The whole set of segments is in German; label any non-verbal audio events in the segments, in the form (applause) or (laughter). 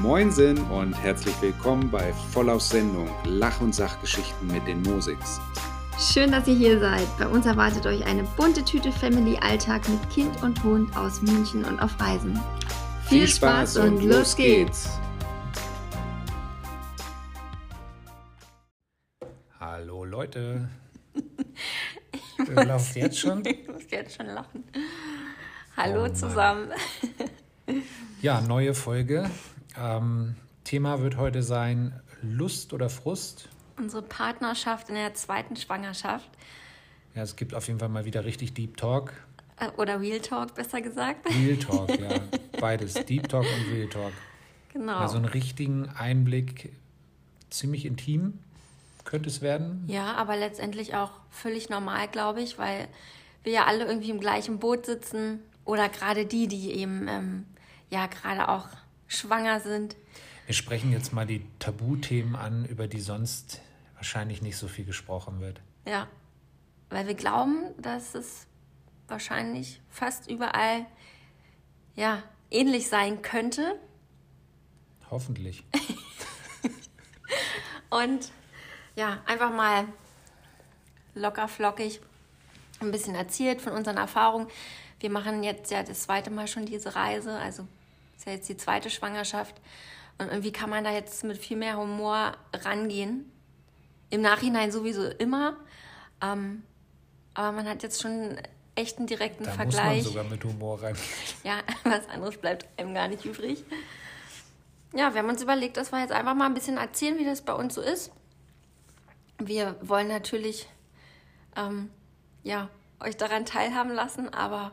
Moinsen und herzlich willkommen bei Vollaus Sendung Lach- und Sachgeschichten mit den Musiks. Schön, dass ihr hier seid. Bei uns erwartet euch eine bunte Tüte Family Alltag mit Kind und Hund aus München und auf Reisen. Viel, Spaß, und los geht's. Hallo Leute. (laughs) Du lachst jetzt schon? (laughs) Ich muss jetzt schon lachen. Hallo oh zusammen. Ja, neue Folge. Ähm, Thema wird heute sein Lust oder Frust. Unsere Partnerschaft in der zweiten Schwangerschaft. Ja, es gibt auf jeden Fall mal wieder richtig Deep Talk. Äh, oder Real Talk, besser gesagt. Real Talk, (laughs) ja. Beides. Deep Talk und Real Talk. Genau. Also einen richtigen Einblick, ziemlich intim könnte es werden. Ja, aber letztendlich auch völlig normal, glaube ich, weil wir ja alle irgendwie im gleichen Boot sitzen. Oder gerade die, die eben ähm, ja gerade auch schwanger sind. Wir sprechen jetzt mal die Tabuthemen an, über die sonst wahrscheinlich nicht so viel gesprochen wird. Ja, weil wir glauben, dass es wahrscheinlich fast überall ja ähnlich sein könnte. Hoffentlich. (laughs) Und ja, einfach mal locker flockig ein bisschen erzählt von unseren Erfahrungen. Wir machen jetzt ja das zweite Mal schon diese Reise, also ist ja jetzt die zweite Schwangerschaft. Und irgendwie kann man da jetzt mit viel mehr Humor rangehen. Im Nachhinein sowieso immer. Ähm, aber man hat jetzt schon echt einen direkten da Vergleich. Muss man sogar mit Humor rein. (laughs) Ja, was anderes bleibt einem gar nicht übrig. Ja, wir haben uns überlegt, dass wir jetzt einfach mal ein bisschen erzählen, wie das bei uns so ist. Wir wollen natürlich ähm, ja, euch daran teilhaben lassen, aber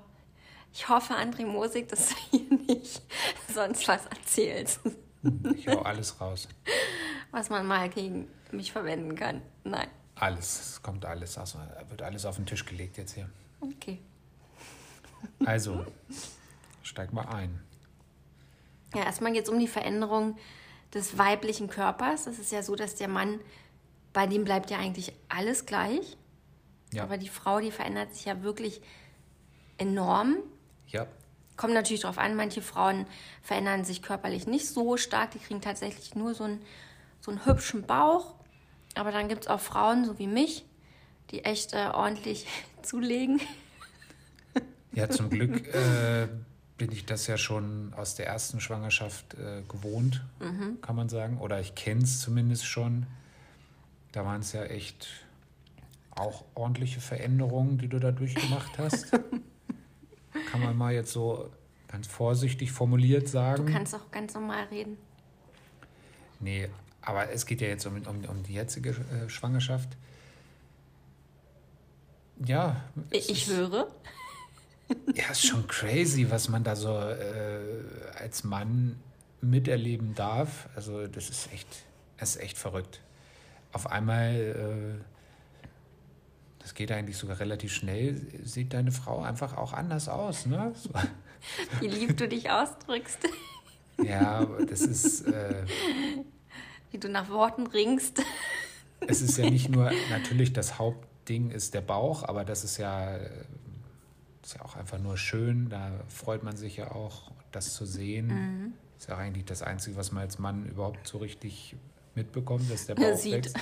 ich hoffe, André Mosig, dass du (laughs) hier nicht sonst was erzählst. Ich hau alles raus. Was man mal gegen mich verwenden kann. Nein. Alles, es kommt alles, also wird alles auf den Tisch gelegt jetzt hier. Okay. Also, steig mal ein. Ja, erstmal geht es um die Veränderung des weiblichen Körpers. Es ist ja so, dass der Mann, bei dem bleibt ja eigentlich alles gleich. Ja. Aber die Frau, die verändert sich ja wirklich enorm. Ja. Kommt natürlich darauf an, manche Frauen verändern sich körperlich nicht so stark, die kriegen tatsächlich nur so einen, so einen hübschen Bauch. Aber dann gibt es auch Frauen, so wie mich, die echt äh, ordentlich (laughs) zulegen. Ja, zum Glück äh, bin ich das ja schon aus der ersten Schwangerschaft äh, gewohnt, mhm. kann man sagen. Oder ich kenne es zumindest schon. Da waren es ja echt auch ordentliche Veränderungen, die du da durchgemacht hast. (laughs) kann man mal jetzt so ganz vorsichtig formuliert sagen. Du kannst auch ganz normal reden. Nee, aber es geht ja jetzt um, um, um die jetzige äh, Schwangerschaft. Ja. Ich ist, höre. Ja, ist schon crazy, was man da so äh, als Mann miterleben darf. Also das ist echt, das ist echt verrückt. Auf einmal äh, das geht eigentlich sogar relativ schnell, sieht deine Frau einfach auch anders aus. Ne? So. (laughs) Wie lieb du dich ausdrückst. (laughs) Ja, das ist. Äh, Wie du nach Worten ringst. Es ist ja nicht nur, (laughs) natürlich das Hauptding ist der Bauch, aber das ist ja, ist ja auch einfach nur schön. Da freut man sich ja auch, das zu sehen. Mhm. Ist ja eigentlich das Einzige, was man als Mann überhaupt so richtig mitbekommt, dass der Bauch sieht. wächst.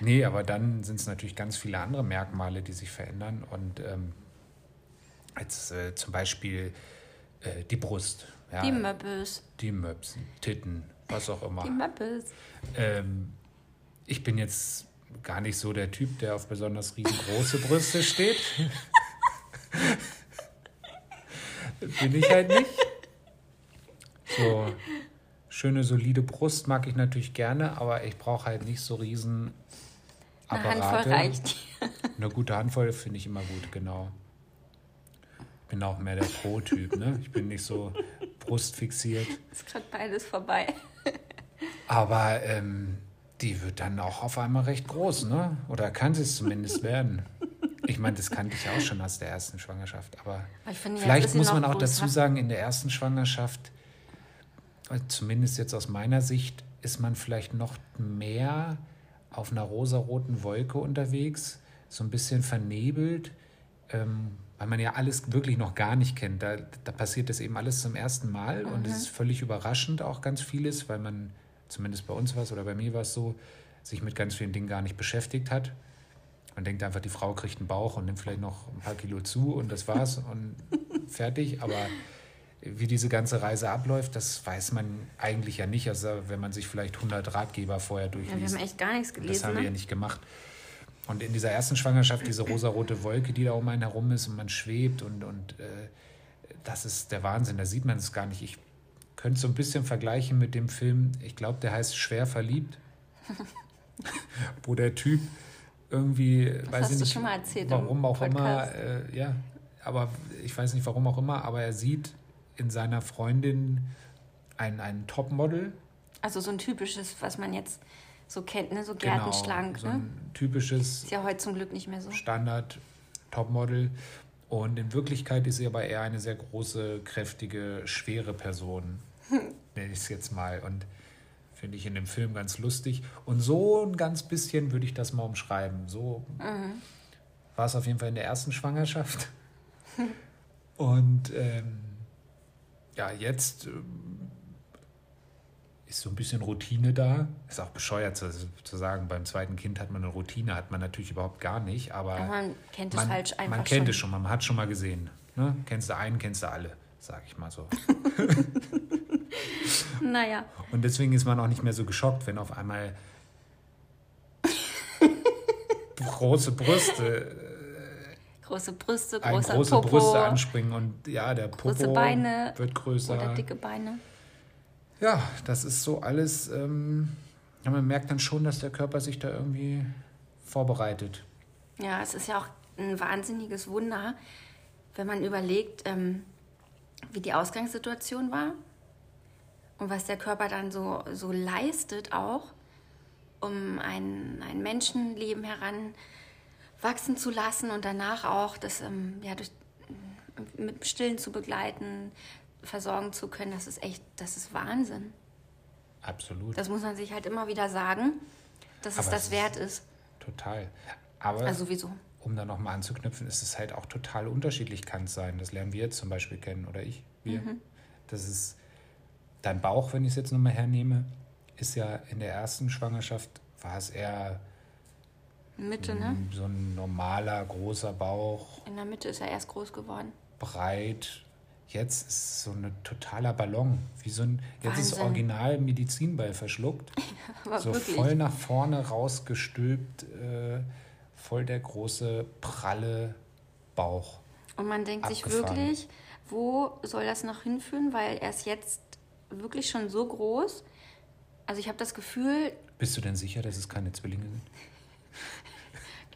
Nee, aber dann sind es natürlich ganz viele andere Merkmale, die sich verändern. Und ähm, als äh, zum Beispiel äh, die Brust. Ja, die Möppes. Die Möps, Titten, was auch immer. Die Möppes. Ähm, ich bin jetzt gar nicht so der Typ, der auf besonders riesengroße Brüste steht. (laughs) bin ich halt nicht. So, schöne, solide Brust mag ich natürlich gerne, aber ich brauche halt nicht so riesen eine Handvoll reicht. Eine gute Handvoll finde ich immer gut, genau. Ich bin auch mehr der Pro-Typ, ne? Ich bin nicht so brustfixiert. (laughs) Ist gerade beides vorbei. Aber ähm, die wird dann auch auf einmal recht groß, ne? Oder kann sie es zumindest werden. Ich meine, das kannte ich auch schon aus der ersten Schwangerschaft. Aber, aber finde, vielleicht muss man auch dazu sagen, in der ersten Schwangerschaft, zumindest jetzt aus meiner Sicht, ist man vielleicht noch mehr auf einer rosaroten Wolke unterwegs, so ein bisschen vernebelt, ähm, weil man ja alles wirklich noch gar nicht kennt. Da, da passiert das eben alles zum ersten Mal mhm. und es ist völlig überraschend auch ganz vieles, weil man, zumindest bei uns war es oder bei mir war es so, sich mit ganz vielen Dingen gar nicht beschäftigt hat. Man denkt einfach, die Frau kriegt einen Bauch und nimmt vielleicht noch ein paar Kilo zu und das war's und (laughs) fertig. Aber wie diese ganze Reise abläuft, das weiß man eigentlich ja nicht. Also wenn man sich vielleicht 100 Ratgeber vorher durchliest. Ja, wir haben echt gar nichts gelesen. Das haben wir ne? ja nicht gemacht. Und in dieser ersten Schwangerschaft, diese rosarote Wolke, die da um einen herum ist und man schwebt und, und äh, das ist der Wahnsinn. Da sieht man es gar nicht. Ich könnte es so ein bisschen vergleichen mit dem Film, ich glaube, der heißt Schwer verliebt, (laughs) wo der Typ irgendwie, das weiß ich nicht, erzählt, warum auch immer, äh, ja, aber ich weiß nicht warum auch immer, aber er sieht in seiner Freundin ein, ein Topmodel. Also so ein typisches, was man jetzt so kennt, ne? so genau, gärtenschlank. Genau, so ein ne? typisches. Ist ja heute zum Glück nicht mehr so. Standard Topmodel. Und in Wirklichkeit ist sie aber eher eine sehr große, kräftige, schwere Person. (laughs) Nenne ich es jetzt mal. Und finde ich in dem Film ganz lustig. Und so ein ganz bisschen würde ich das mal umschreiben. So mhm. war es auf jeden Fall in der ersten Schwangerschaft. (laughs) Und ähm, ja, jetzt ähm, ist so ein bisschen Routine da. Ist auch bescheuert zu, zu, sagen, beim zweiten Kind hat man eine Routine, hat man natürlich überhaupt gar nicht, aber, aber man kennt es falsch einfach Man kennt schon. es schon, man hat schon mal gesehen. Ne? Kennst du einen, kennst du alle, sag ich mal so. (laughs) naja. Und deswegen ist man auch nicht mehr so geschockt, wenn auf einmal (laughs) große Brüste große Brüste, großer große Popo, Brüste anspringen und ja, der Popo große Beine wird größer. Oder dicke Beine. Ja, das ist so alles. Ähm, ja, man merkt dann schon, dass der Körper sich da irgendwie vorbereitet. Ja, es ist ja auch ein wahnsinniges Wunder, wenn man überlegt, ähm, wie die Ausgangssituation war und was der Körper dann so, so leistet auch, um ein, ein Menschenleben heran wachsen zu lassen und danach auch das ähm, ja, durch, mit Stillen zu begleiten, versorgen zu können, das ist echt, das ist Wahnsinn. Absolut. Das muss man sich halt immer wieder sagen, dass Aber es das es wert ist. Total. Aber also sowieso. um da nochmal anzuknüpfen, ist es halt auch total unterschiedlich kann es sein. Das lernen wir jetzt zum Beispiel kennen oder ich, wir. Mhm. Das ist dein Bauch, wenn ich es jetzt nochmal hernehme, ist ja in der ersten Schwangerschaft war es eher Mitte, ne? So ein normaler, großer Bauch. In der Mitte ist er erst groß geworden. Breit. Jetzt ist es so ein totaler Ballon. Wie so ein, jetzt Wahnsinn. ist original Medizinball verschluckt. (laughs) so wirklich. voll nach vorne rausgestülpt, äh, voll der große, pralle Bauch. Und man denkt Abgefahren. sich wirklich, wo soll das noch hinführen? Weil er ist jetzt wirklich schon so groß. Also ich habe das Gefühl. Bist du denn sicher, dass es keine Zwillinge sind? (laughs)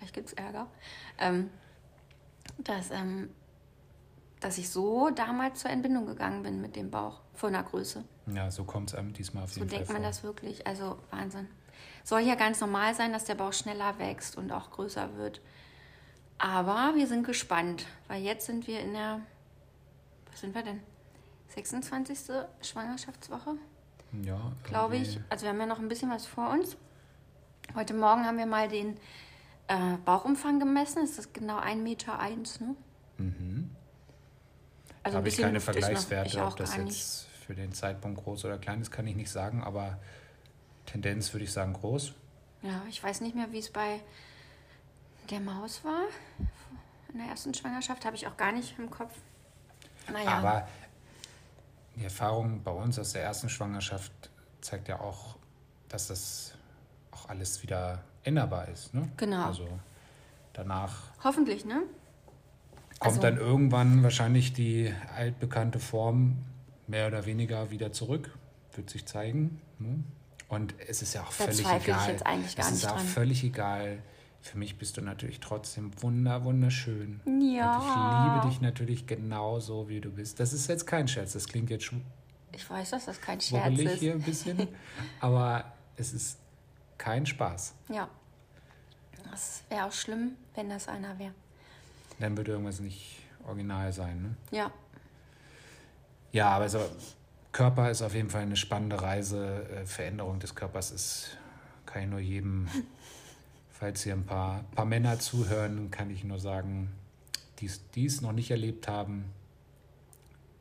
vielleicht gibt es Ärger, ähm, dass, ähm, dass ich so damals zur Entbindung gegangen bin mit dem Bauch von der Größe. Ja, so kommt es einem diesmal auf jeden so Fall. So denkt man das wirklich. Also Wahnsinn. Soll ja ganz normal sein, dass der Bauch schneller wächst und auch größer wird. Aber wir sind gespannt, weil jetzt sind wir in der, was sind wir denn? 26. Schwangerschaftswoche? Ja. Glaube ich. Also wir haben ja noch ein bisschen was vor uns. Heute Morgen haben wir mal den äh, Bauchumfang gemessen. Ist das genau 1,1 Meter, eins, ne? Mhm. Also da habe ich keine Vergleichswerte, noch, ich ob das jetzt nicht. für den Zeitpunkt groß oder klein ist, kann ich nicht sagen, aber Tendenz würde ich sagen groß. Ja, ich weiß nicht mehr, wie es bei der Maus war. In der ersten Schwangerschaft habe ich auch gar nicht im Kopf. Naja. Aber die Erfahrung bei uns aus der ersten Schwangerschaft zeigt ja auch, dass das auch alles wieder änderbar ist. Ne? Genau. Also danach. Hoffentlich, ne? Kommt also, dann irgendwann wahrscheinlich die altbekannte Form mehr oder weniger wieder zurück. Wird sich zeigen. Ne? Und es ist ja auch völlig egal. Ich jetzt eigentlich gar es ist auch dran. völlig egal. Für mich bist du natürlich trotzdem wunder, wunderschön. Ja. Und ich liebe dich natürlich genauso, wie du bist. Das ist jetzt kein Scherz. Das klingt jetzt schon. Ich weiß, dass das kein Scherz ist. hier ein bisschen. (laughs) aber es ist kein Spaß. Ja. Das wäre auch schlimm, wenn das einer wäre. Dann würde irgendwas nicht original sein, ne? Ja. Ja, aber also, Körper ist auf jeden Fall eine spannende Reise. Äh, Veränderung des Körpers ist, kann ich nur jedem, (laughs) falls hier ein paar, paar Männer zuhören, kann ich nur sagen, die es noch nicht erlebt haben,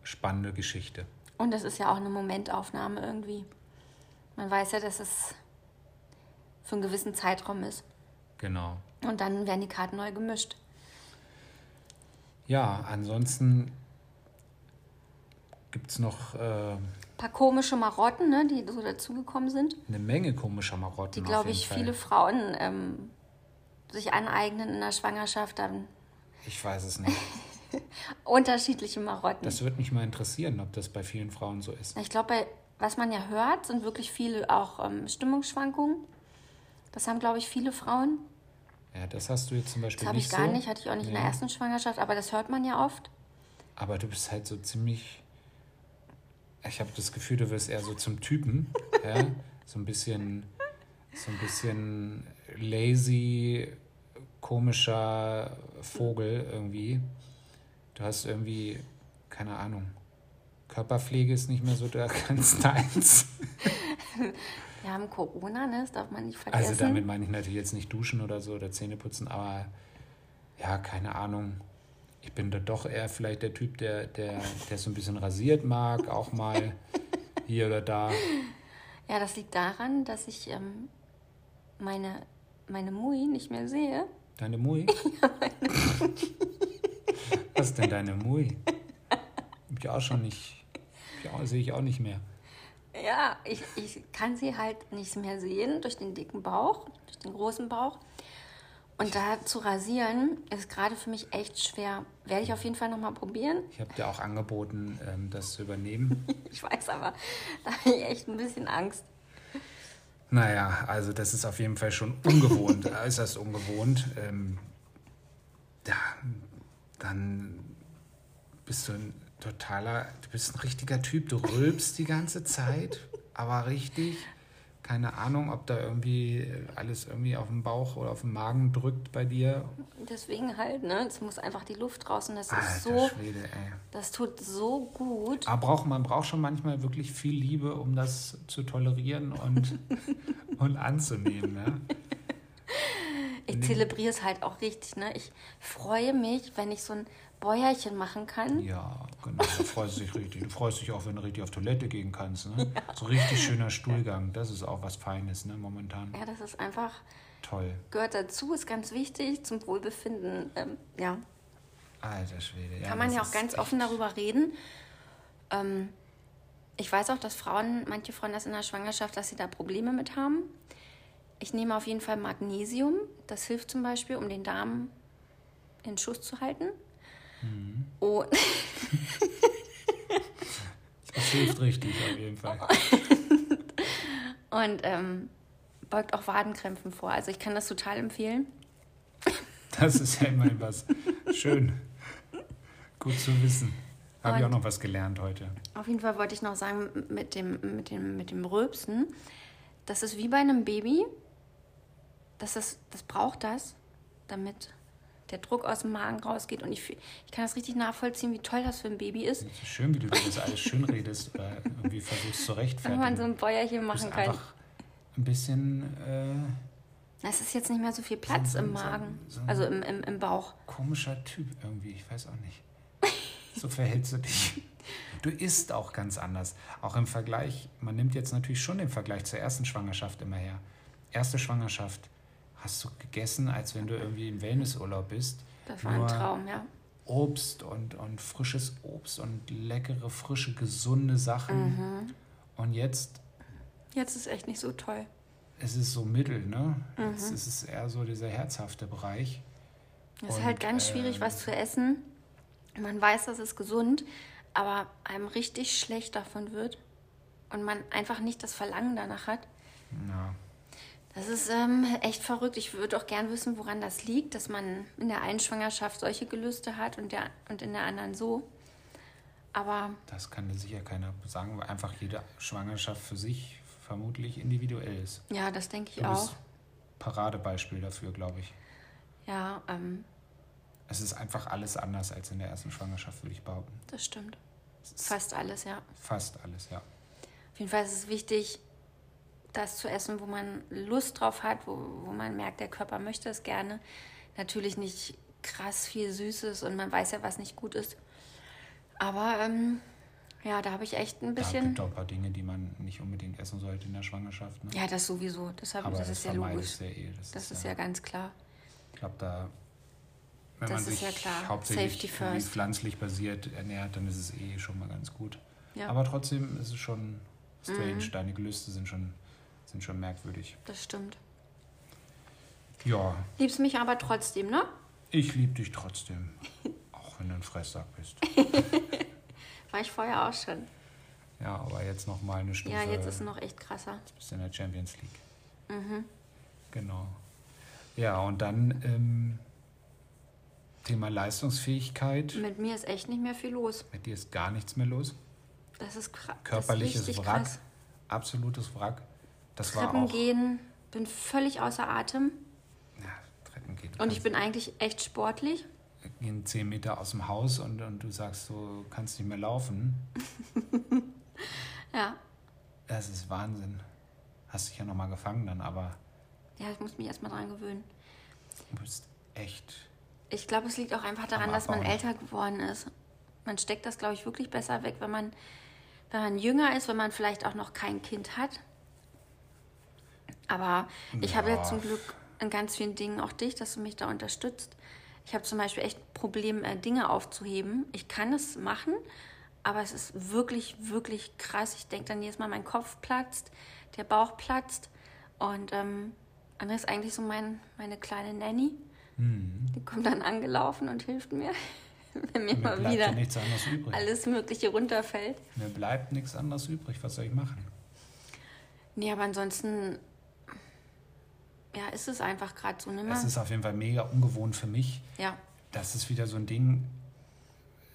spannende Geschichte. Und das ist ja auch eine Momentaufnahme irgendwie. Man weiß ja, dass es für einen gewissen Zeitraum ist. Genau. Und dann werden die Karten neu gemischt. Ja, ansonsten gibt es noch. Äh, paar komische Marotten, ne, die so dazugekommen sind. Eine Menge komischer Marotten. Die, glaube ich, Fall. viele Frauen ähm, sich aneignen in der Schwangerschaft. Dann ich weiß es nicht. (laughs) Unterschiedliche Marotten. Das würde mich mal interessieren, ob das bei vielen Frauen so ist. Ich glaube, was man ja hört, sind wirklich viele auch ähm, Stimmungsschwankungen. Das haben, glaube ich, viele Frauen. Ja, das hast du jetzt zum Beispiel das nicht Das habe ich gar so. nicht, hatte ich auch nicht nee. in der ersten Schwangerschaft, aber das hört man ja oft. Aber du bist halt so ziemlich. Ich habe das Gefühl, du wirst eher so zum Typen. (laughs) ja? So ein bisschen. So ein bisschen lazy, komischer Vogel irgendwie. Du hast irgendwie, keine Ahnung, Körperpflege ist nicht mehr so der (laughs) ganz deins. (laughs) Wir haben Corona, ne? das darf man nicht vergessen. Also damit meine ich natürlich jetzt nicht duschen oder so oder Zähne putzen, aber ja, keine Ahnung. Ich bin da doch eher vielleicht der Typ, der, der, der so ein bisschen rasiert mag, auch mal hier oder da. Ja, das liegt daran, dass ich ähm, meine, meine Mui nicht mehr sehe. Deine Mui? (laughs) ja, meine Mui. Was ist denn deine Mui? Hab ich auch schon nicht, sehe ich auch nicht mehr. Ja, ich, ich kann sie halt nicht mehr sehen durch den dicken Bauch, durch den großen Bauch. Und da zu rasieren ist gerade für mich echt schwer. Werde ich auf jeden Fall nochmal probieren. Ich habe dir auch angeboten, ähm, das zu übernehmen. (laughs) ich weiß aber, da habe ich echt ein bisschen Angst. Naja, also das ist auf jeden Fall schon ungewohnt, (laughs) äußerst ungewohnt. Ähm, ja, dann bist du ein totaler, du bist ein richtiger Typ, du rülpst die ganze Zeit, aber richtig. Keine Ahnung, ob da irgendwie alles irgendwie auf den Bauch oder auf den Magen drückt bei dir. Deswegen halt, ne? Es muss einfach die Luft draußen. Das Alter ist so. Schwede, ey. Das tut so gut. Aber braucht, man braucht schon manchmal wirklich viel Liebe, um das zu tolerieren und, (laughs) und anzunehmen, ne? Ich zelebriere es halt auch richtig, ne? Ich freue mich, wenn ich so ein Bäuerchen machen kann. Ja, genau. Da freust du dich richtig. Du freust dich auch, wenn du richtig auf Toilette gehen kannst. Ne? (laughs) Ja. So richtig schöner Stuhlgang. Das ist auch was Feines, ne, momentan. Ja, das ist einfach. Toll. Gehört dazu, ist ganz wichtig zum Wohlbefinden. Ähm, ja. Alter Schwede. Ja, Kann man ja auch ganz offen darüber reden. Ähm, ich weiß auch, dass Frauen, manche Frauen das in der Schwangerschaft, dass sie da Probleme mit haben. Ich nehme auf jeden Fall Magnesium. Das hilft zum Beispiel, um den Darm in Schuss zu halten. Mhm. Und (laughs) das hilft richtig auf jeden Fall. Und ähm, beugt auch Wadenkrämpfen vor. Also ich kann das total empfehlen. Das ist ja immerhin was. Schön. Gut zu wissen. Habe ich auch noch was gelernt heute. Auf jeden Fall wollte ich noch sagen, mit dem, mit dem, mit dem Rülpsen, das ist wie bei einem Baby. Das, ist, das braucht das, damit der Druck aus dem Magen rausgeht. Und ich, ich kann das richtig nachvollziehen, wie toll das für ein Baby ist. ist schön, wie du das alles schön redest (laughs) oder irgendwie versuchst zu rechtfertigen. Wenn man so ein Bäuerchen machen kann. Einfach ein bisschen. Äh, es ist jetzt nicht mehr so viel Platz so, im Magen, so, so also im, im, im Bauch. Komischer Typ irgendwie, ich weiß auch nicht. (laughs) So verhältst du dich. Du isst auch ganz anders. Auch im Vergleich, man nimmt jetzt natürlich schon den Vergleich zur ersten Schwangerschaft immer her. Erste Schwangerschaft, hast du gegessen, als wenn du irgendwie im Wellnessurlaub bist. Das war ein Traum, ja. Obst und, und frisches Obst und leckere, frische, gesunde Sachen. Mhm. Und jetzt. Jetzt ist echt nicht so toll. Es ist so mittel, ne? Mhm. Jetzt ist es eher so dieser herzhafte Bereich. Es ist halt ganz schwierig, was zu essen. Man weiß, dass es gesund, aber einem richtig schlecht davon wird und man einfach nicht das Verlangen danach hat. Ja. Das ist ähm, echt verrückt. Ich würde auch gern wissen, woran das liegt, dass man in der einen Schwangerschaft solche Gelüste hat und, der, und in der anderen so. Aber. Das kann sicher keiner sagen, weil einfach jede Schwangerschaft für sich vermutlich individuell ist. Ja, das denke ich du auch. Bist Paradebeispiel dafür, glaube ich. Ja, ähm. Es ist einfach alles anders als in der ersten Schwangerschaft, würde ich behaupten. Das stimmt. Fast alles, ja. Fast alles, ja. Auf jeden Fall ist es wichtig, das zu essen, wo man Lust drauf hat, wo, wo man merkt, der Körper möchte es gerne. Natürlich nicht krass viel Süßes und man weiß ja, was nicht gut ist. Aber ähm, ja, da habe ich echt ein bisschen. gibt auch ein paar Dinge, die man nicht unbedingt essen sollte in der Schwangerschaft. Ne? Ja, das sowieso. Das, hab, Aber das das, ist ja logisch. ja eh. Das, Das ist ja ganz klar. Ich glaube, da, wenn Das man ist sich ja klar. hauptsächlich pflanzlich basiert ernährt, dann ist es eh schon mal ganz gut. Ja, Aber trotzdem ist es schon strange. Mhm. Deine Gelüste sind schon, sind schon merkwürdig. das stimmt. Ja, Liebst mich aber trotzdem, ne? ich liebe dich trotzdem. (laughs) Auch wenn du ein Fresssack bist. (laughs) War ich vorher auch schon. Ja, aber jetzt noch mal eine Stufe. Ja, jetzt ist es noch echt krasser. bist in der Champions League. Mhm. Genau. Ja, und dann ähm, Thema Leistungsfähigkeit. Mit mir ist echt nicht mehr viel los. Mit dir ist gar nichts mehr los. Das ist krass. Körperliches das ist Wrack. krass. Absolutes Wrack. Das war Treppen auch. gehen, bin völlig außer Atem. Ja, Treppen geht. Und ich bin eigentlich echt sportlich. gehen zehn Meter aus dem Haus und, und du sagst, du kannst nicht mehr laufen. (laughs) Ja. Das ist Wahnsinn. Hast dich ja nochmal gefangen dann, aber Ja, ich muss mich erstmal dran gewöhnen. du bist echt. Ich glaube, es liegt auch einfach daran, dass man älter geworden ist. Man steckt das, glaube ich, wirklich besser weg, wenn man, wenn man jünger ist, wenn man vielleicht auch noch kein Kind hat. Aber ich habe Ja. ja zum Glück in ganz vielen Dingen auch dich, dass du mich da unterstützt. Ich habe zum Beispiel echt Probleme, äh, Dinge aufzuheben. Ich kann es machen, aber es ist wirklich, wirklich krass. Ich denke dann jedes Mal, mein Kopf platzt, der Bauch platzt. Und ähm, André ist eigentlich so mein, meine kleine Nanny. Die kommt dann angelaufen und hilft mir, (laughs) wenn mir Mir mal ja wieder alles Mögliche runterfällt. Mir bleibt nichts anderes übrig. Was soll ich machen? Nee, aber ansonsten, ja, ist es einfach gerade so, ne? Es ist auf jeden Fall mega ungewohnt für mich. Ja, Das ist wieder so ein Ding,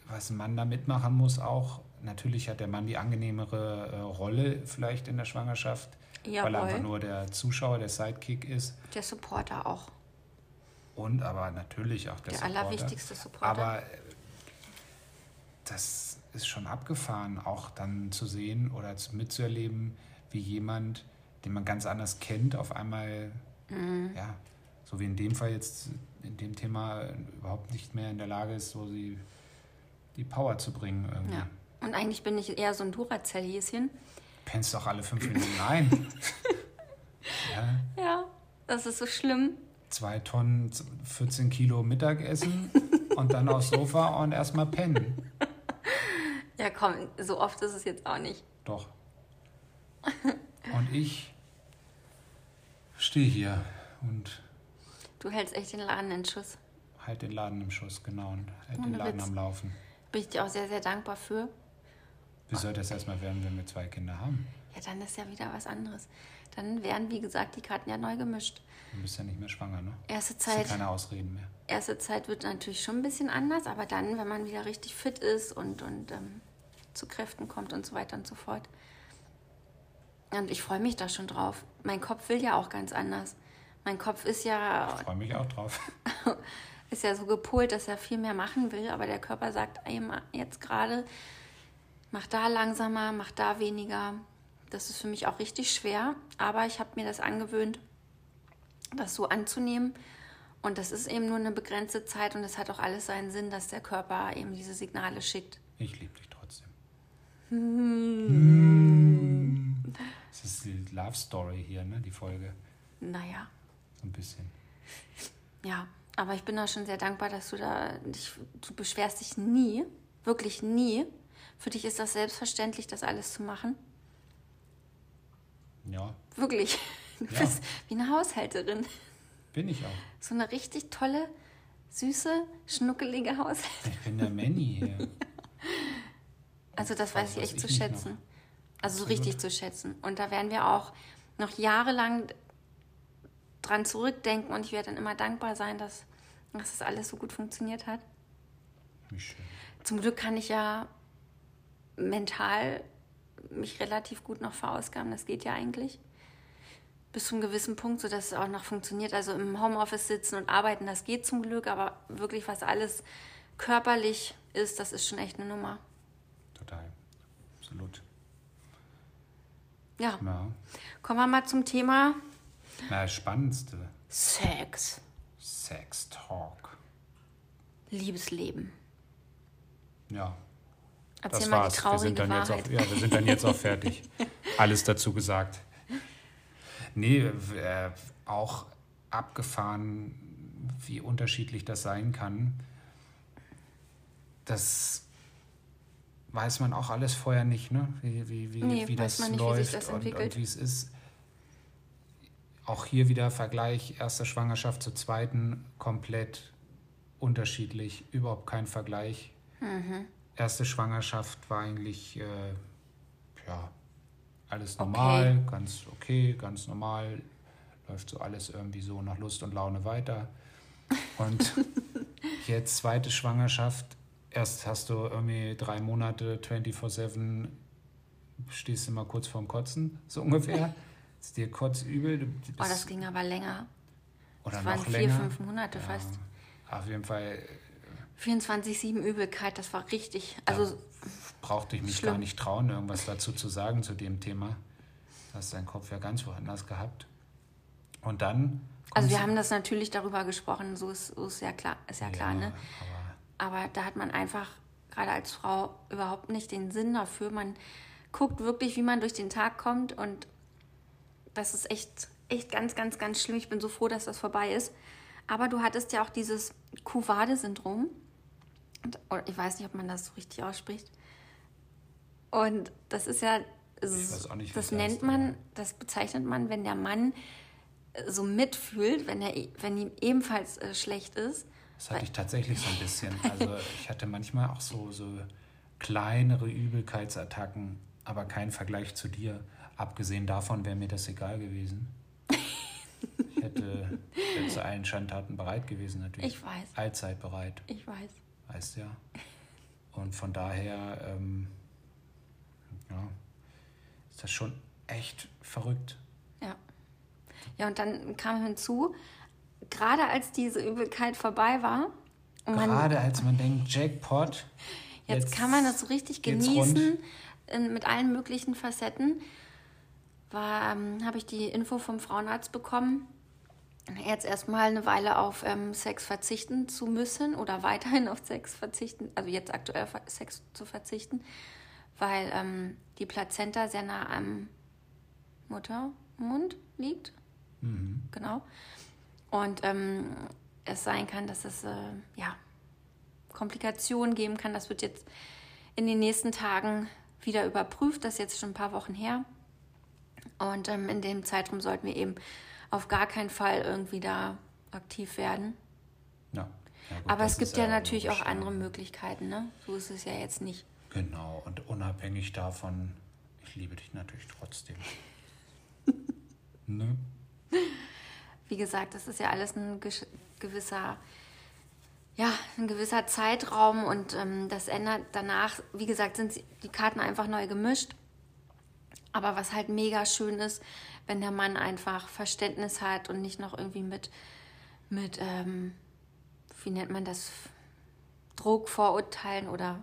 was ein Mann da mitmachen muss auch. Natürlich hat der Mann die angenehmere äh, Rolle vielleicht in der Schwangerschaft, weil er einfach jawohl. nur der Zuschauer, der Sidekick ist. Der Supporter auch. Und aber natürlich auch der, Der Supporter. allerwichtigste Supporter. Aber äh, das ist schon abgefahren, auch dann zu sehen oder zu, mitzuerleben, wie jemand, den man ganz anders kennt, auf einmal, Mhm. ja, so wie in dem Fall jetzt in dem Thema überhaupt nicht mehr in der Lage ist, so die, die Power zu bringen irgendwie. Ja. Und eigentlich bin ich eher so ein Duracell-Häschen. Pennst doch alle fünf Minuten (laughs) ein. ja, Ja, das ist so schlimm. zwei Tonnen, 14 Kilo Mittagessen (laughs) und dann aufs Sofa und erstmal pennen. Ja, komm, so oft ist es jetzt auch nicht. Doch. Und ich stehe hier und Du hältst echt den Laden in Schuss. halt den Laden im Schuss, genau, und halt den Laden Witz. am Laufen. Bin ich dir auch sehr, sehr dankbar für. Wie soll das erstmal werden, wenn wir zwei Kinder haben? Ja, dann ist ja wieder was anderes. Dann werden, wie gesagt, die Karten ja neu gemischt. Du bist ja nicht mehr schwanger, ne? Erste Hast du Zeit, keine Ausreden mehr. erste Zeit wird natürlich schon ein bisschen anders, aber dann, wenn man wieder richtig fit ist und, und ähm, zu Kräften kommt und so weiter und so fort. Und ich freue mich da schon drauf. Mein Kopf will ja auch ganz anders. Mein Kopf ist ja, Ich freue mich auch drauf. (laughs) ist ja so gepolt, dass er viel mehr machen will, aber der Körper sagt ma- jetzt gerade, mach da langsamer, mach da weniger. Das ist für mich auch richtig schwer, aber ich habe mir das angewöhnt, das so anzunehmen. Und das ist eben nur eine begrenzte Zeit und es hat auch alles seinen Sinn, dass der Körper eben diese Signale schickt. Ich liebe dich trotzdem. Hm. Das ist die Love Story hier, ne? Die Folge. Naja, So ein bisschen. ja. Aber ich bin da schon sehr dankbar, dass du da, dich, du beschwerst dich nie, wirklich nie. Für dich ist das selbstverständlich, das alles zu machen. Ja, Wirklich. Du Ja. bist wie eine Haushälterin. bin ich auch. So eine richtig tolle, süße, schnuckelige Haushälterin. Ich bin der Manny hier. Also das Was weiß ich echt zu schätzen. Also so richtig zu schätzen. Und da werden wir auch noch jahrelang dran zurückdenken und ich werde dann immer dankbar sein, dass, dass das alles so gut funktioniert hat. Wie schön. Zum Glück kann ich ja mental mich relativ gut noch verausgaben. Das geht ja eigentlich. Bis zu einem gewissen Punkt, sodass es auch noch funktioniert. Also im Homeoffice sitzen und arbeiten, das geht zum Glück, aber wirklich, was alles körperlich ist, das ist schon echt eine Nummer. Total. Absolut. Ja, Ja. kommen wir mal zum Thema Na, das Spannendste. Sex. Sex Talk. Liebesleben. Ja. Erzähl das mal war's. die Wir traurige sind, dann jetzt Wahrheit. auch, ja, wir sind dann jetzt auch fertig. (laughs) Alles dazu gesagt. Nee, äh, auch abgefahren, wie unterschiedlich das sein kann. Das weiß man auch alles vorher nicht, ne? Wie, wie, wie, Nee, wie das nicht, wie läuft das und, und wie es ist. Auch hier wieder Vergleich, erste Schwangerschaft zur zweiten, komplett unterschiedlich, überhaupt kein Vergleich. Mhm. Erste Schwangerschaft war eigentlich, äh, ja, alles normal, ganz okay, ganz normal, läuft so alles irgendwie so nach Lust und Laune weiter. Und (laughs) jetzt zweite Schwangerschaft, erst hast du irgendwie drei Monate 24-7, stehst du mal kurz vorm Kotzen, so ungefähr. (laughs) Ist dir kotzübel, du bist, Oh, das ging aber länger. oder Das noch waren vier, länger. fünf Monate fast. Auf jeden Fall 24-7 Übelkeit, das war richtig. Also, brauchte ich mich Schlimm. gar nicht trauen, irgendwas dazu zu sagen zu dem Thema. Da hast dein Kopf ja ganz woanders gehabt. Und dann. also wir haben das natürlich darüber gesprochen, so ist, so ist ja klar, ist ja klar, ne? Aber da hat man einfach, gerade als Frau, überhaupt nicht den Sinn dafür. Man guckt wirklich, wie man durch den Tag kommt und das ist echt, echt ganz, ganz, ganz schlimm. Ich bin so froh, dass das vorbei ist. Aber du hattest ja auch dieses oder Ich weiß nicht, ob man das so richtig ausspricht. Und das ist ja, nicht, das nennt heißt, man, das bezeichnet man, wenn der Mann so mitfühlt, wenn, er, wenn ihm ebenfalls äh, schlecht ist. Das hatte ich tatsächlich so ein bisschen. (laughs) Also ich hatte manchmal auch so, so kleinere Übelkeitsattacken, aber kein Vergleich zu dir. Abgesehen davon wäre mir das egal gewesen. Ich hätte zu allen Schandtaten bereit gewesen, natürlich. Ich weiß. Allzeit bereit. Ich weiß. weißt ja. Und von daher, ähm, ja, ist das schon echt verrückt. Ja. Ja, und dann kam hinzu, gerade als diese Übelkeit vorbei war, Gerade als man denkt, Jackpot. jetzt, kann man das so richtig genießen in, mit allen möglichen Facetten, war, ähm, habe ich die Info vom Frauenarzt bekommen, jetzt erstmal eine Weile auf ähm, Sex verzichten zu müssen oder weiterhin auf Sex verzichten, also jetzt aktuell auf Sex zu verzichten, weil ähm, die Plazenta sehr nah am Muttermund liegt. Genau. Und ähm, es sein kann, dass es äh, ja, Komplikationen geben kann. Das wird jetzt in den nächsten Tagen wieder überprüft. Das ist jetzt schon ein paar Wochen her. Und ähm, in dem Zeitraum sollten wir eben auf gar keinen Fall irgendwie da aktiv werden. Ja. Ja, gut, Aber es gibt ist ja natürlich auch ja. andere Möglichkeiten. Ne? So ist es ja jetzt nicht. Genau, und unabhängig davon, ich liebe dich natürlich trotzdem. (laughs) ne? Wie gesagt, das ist ja alles ein gewisser, ja, ein gewisser Zeitraum und ähm, das ändert danach, wie gesagt, sind die Karten einfach neu gemischt. Aber was halt mega schön ist, wenn der Mann einfach Verständnis hat und nicht noch irgendwie mit, mit ähm, wie nennt man das, Druck, Vorurteilen oder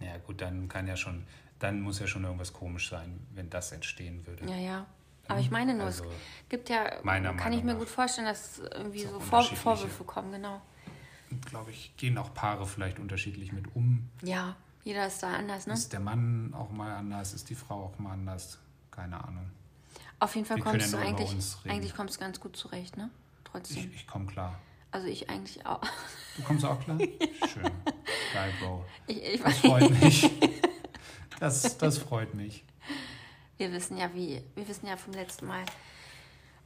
Ja, gut, dann kann ja schon, dann muss ja schon irgendwas komisch sein, wenn das entstehen würde. Ja, ja. Aber ich meine nur, Also, es gibt ja, meiner kann ich Meinung mir nach gut vorstellen, dass irgendwie so Vor. Vorwürfe kommen, genau. Glaube ich, gehen auch Paare vielleicht unterschiedlich mit um. Ja, jeder ist da anders, ne? Ist der Mann auch mal anders? Ist die Frau auch mal anders? Keine Ahnung. Auf jeden Fall wir kommst du eigentlich, eigentlich kommst du ganz gut zurecht, ne? Trotzdem. Ich, ich komme klar. Also ich eigentlich auch. Du kommst auch klar? (laughs) Schön. Geil, Bro. Ich, ich, Das freut mich. (laughs) Das, das freut mich. Wir wissen ja, wie, wir wissen ja vom letzten Mal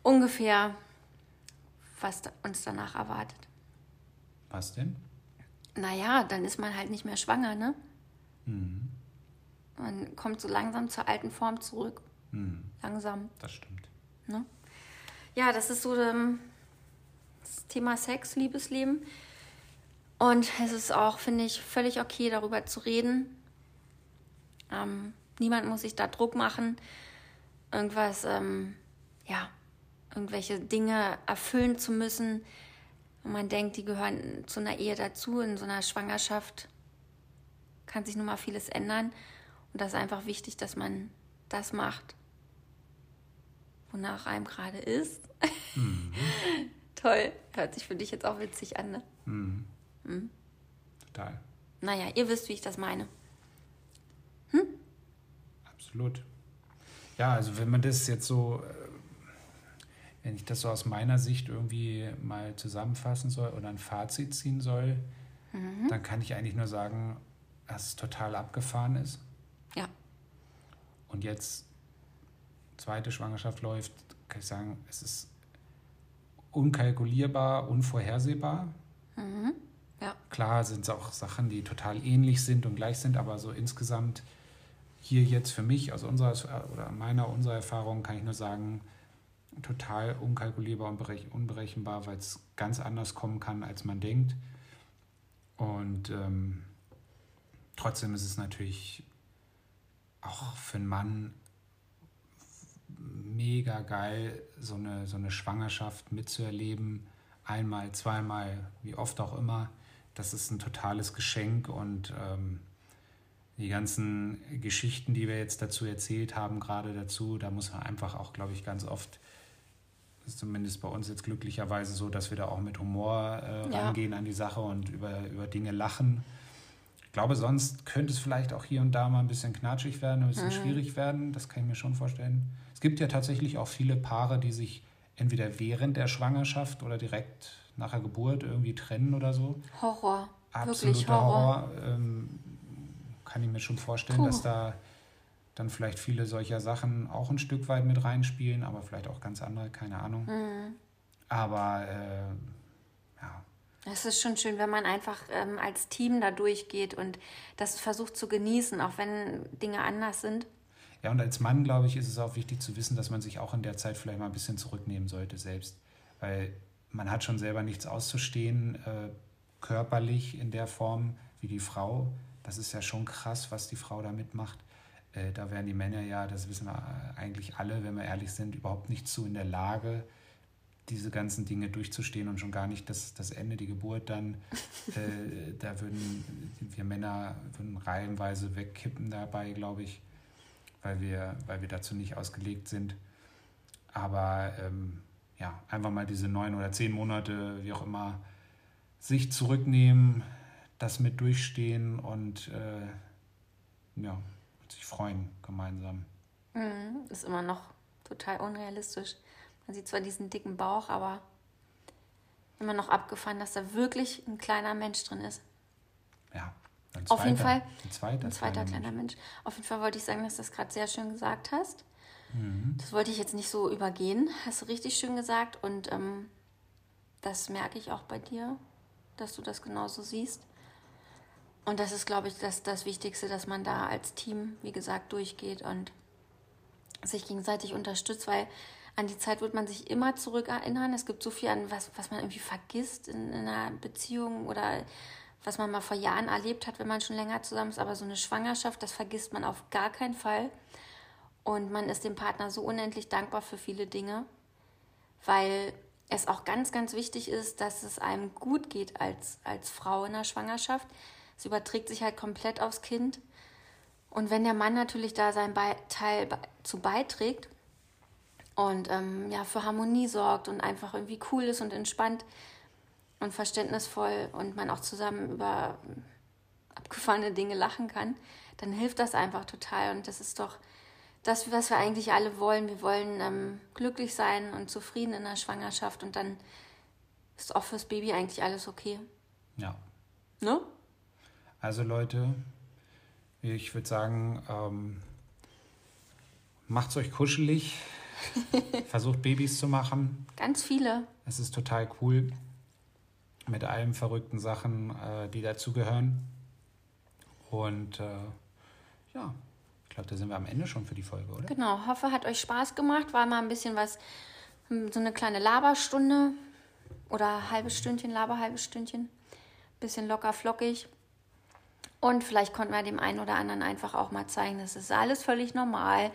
ungefähr, was uns danach erwartet. Was denn? Naja, dann ist man halt nicht mehr schwanger, ne? Mhm. Man kommt so langsam zur alten Form zurück. Mhm. Langsam. Das stimmt. Ne? Ja, das ist so ähm, das Thema Sex, Liebesleben. Und es ist auch, finde ich, völlig okay, darüber zu reden. Ähm, niemand muss sich da Druck machen, irgendwas, ähm, ja, irgendwelche Dinge erfüllen zu müssen. Und man denkt, die gehören zu einer Ehe dazu, in so einer Schwangerschaft kann sich nun mal vieles ändern. Und das ist einfach wichtig, dass man das macht, wonach einem gerade ist. (laughs) Toll. Hört sich für dich jetzt auch witzig an, ne? Mhm. Total. Naja, ihr wisst, wie ich das meine. Absolut. Ja, also wenn man das jetzt so, äh, wenn ich das so aus meiner Sicht irgendwie mal zusammenfassen soll oder ein Fazit ziehen soll, dann kann ich eigentlich nur sagen, dass es total abgefahren ist. Ja. Und jetzt zweite Schwangerschaft läuft, kann ich sagen, es ist unkalkulierbar, unvorhersehbar. Ja. Klar sind es auch Sachen, die total ähnlich sind und gleich sind, aber so insgesamt hier jetzt für mich aus unserer oder meiner unserer Erfahrung kann ich nur sagen, total unkalkulierbar und berech- unberechenbar, weil es ganz anders kommen kann, als man denkt. Und ähm, trotzdem ist es natürlich auch für einen Mann mega geil, so eine, so eine Schwangerschaft mitzuerleben. Einmal, zweimal, wie oft auch immer. Das ist ein totales Geschenk und ähm, die ganzen Geschichten, die wir jetzt dazu erzählt haben, gerade dazu, da muss man einfach auch, glaube ich, ganz oft, ist zumindest bei uns jetzt glücklicherweise so, dass wir da auch mit Humor äh, Ja. rangehen an die Sache und über, über Dinge lachen. Ich glaube, sonst könnte es vielleicht auch hier und da mal ein bisschen knatschig werden, ein bisschen schwierig werden. Das kann ich mir schon vorstellen. Es gibt ja tatsächlich auch viele Paare, die sich entweder während der Schwangerschaft oder direkt nach der Geburt irgendwie trennen oder so. Horror. Absoluter Wirklich Horror. Horror. Ähm, kann ich mir schon vorstellen, Puh. dass da dann vielleicht viele solcher Sachen auch ein Stück weit mit reinspielen, aber vielleicht auch ganz andere, keine Ahnung. Mhm. Aber äh, ja, Es ist schon schön, wenn man einfach ähm, als Team da durchgeht und das versucht zu genießen, auch wenn Dinge anders sind. Ja, und als Mann, glaube ich, ist es auch wichtig zu wissen, dass man sich auch in der Zeit vielleicht mal ein bisschen zurücknehmen sollte selbst. Weil man hat schon selber nichts auszustehen, äh, körperlich in der Form wie die Frau. Das ist ja schon krass, was die Frau da mitmacht. Äh, da wären die Männer ja, das wissen wir eigentlich alle, wenn wir ehrlich sind, überhaupt nicht zu in der Lage, diese ganzen Dinge durchzustehen und schon gar nicht das, das Ende, die Geburt dann. (laughs) äh, da würden wir Männer würden reihenweise wegkippen dabei, glaube ich weil wir, weil wir dazu nicht ausgelegt sind. Aber ähm, ja, einfach mal diese neun oder zehn Monate, wie auch immer, sich zurücknehmen, das mit durchstehen und äh, ja, sich freuen gemeinsam. Mhm. Ist immer noch total unrealistisch. Man sieht zwar diesen dicken Bauch, aber immer noch abgefahren, dass da wirklich ein kleiner Mensch drin ist. Ja, ein Auf jeden zweiter- Fall Ein zweiter, Ein zweiter kleiner kleiner Mensch. Mensch. Auf jeden Fall wollte ich sagen, dass du das gerade sehr schön gesagt hast. Mhm. Das wollte ich jetzt nicht so übergehen. Hast du richtig schön gesagt. Und ähm, das merke ich auch bei dir, dass du das genauso siehst. Und das ist, glaube ich, das, das Wichtigste, dass man da als Team, wie gesagt, durchgeht und sich gegenseitig unterstützt, weil an die Zeit wird man sich immer zurückerinnern. Es gibt so viel an was, was man irgendwie vergisst in, in einer Beziehung oder was man mal vor Jahren erlebt hat, wenn man schon länger zusammen ist. Aber so eine Schwangerschaft, das vergisst man auf gar keinen Fall. Und man ist dem Partner so unendlich dankbar für viele Dinge, weil es auch ganz, ganz wichtig ist, dass es einem gut geht als, als Frau in der Schwangerschaft. Es überträgt sich halt komplett aufs Kind. Und wenn der Mann natürlich da seinen Be Teil be zu beiträgt und ähm, ja, für Harmonie sorgt und einfach irgendwie cool ist und entspannt und verständnisvoll und man auch zusammen über abgefahrene Dinge lachen kann, dann hilft das einfach total. Und das ist doch das, was wir eigentlich alle wollen. Wir wollen ähm, glücklich sein und zufrieden in der Schwangerschaft und dann ist auch fürs Baby eigentlich alles okay. Ja. Ne? Also Leute, ich würde sagen, ähm, macht's euch kuschelig, (laughs) versucht Babys zu machen. Ganz viele. Es ist total cool mit allen verrückten Sachen, äh, die dazugehören. Und äh, ja, ich glaube, da sind wir am Ende schon für die Folge, oder? Genau, hoffe, hat euch Spaß gemacht. War mal ein bisschen was, hm, so eine kleine Laberstunde oder halbes Stündchen, Laber, halbes Stündchen. Bisschen locker flockig. Und vielleicht konnten wir dem einen oder anderen einfach auch mal zeigen, das ist alles völlig normal.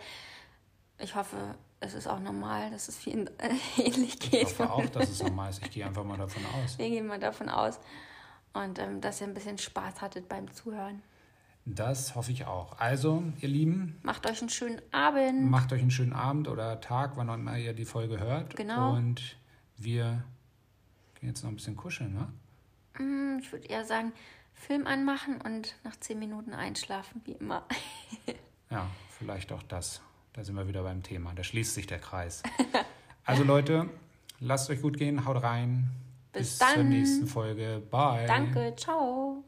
Ich hoffe, es ist auch normal, dass es vielen äh, (laughs) ähnlich Ich geht. hoffe auch, dass es normal ist. Ich gehe einfach mal davon aus. Wir gehen mal davon aus. Und ähm, dass ihr ein bisschen Spaß hattet beim Zuhören. Das hoffe ich auch. Also, ihr Lieben, Macht euch einen schönen Abend. macht euch einen schönen Abend oder Tag, wann auch immer ihr die Folge hört. Genau. Und wir gehen jetzt noch ein bisschen kuscheln, ne? Mm, Ich würde eher sagen, Film anmachen und nach zehn Minuten einschlafen, wie immer. (laughs) Ja, vielleicht auch das. Da sind wir wieder beim Thema. Da schließt sich der Kreis. Also Leute, lasst euch gut gehen, haut rein. Bis zur dann. nächsten Folge. Bye. Danke, ciao.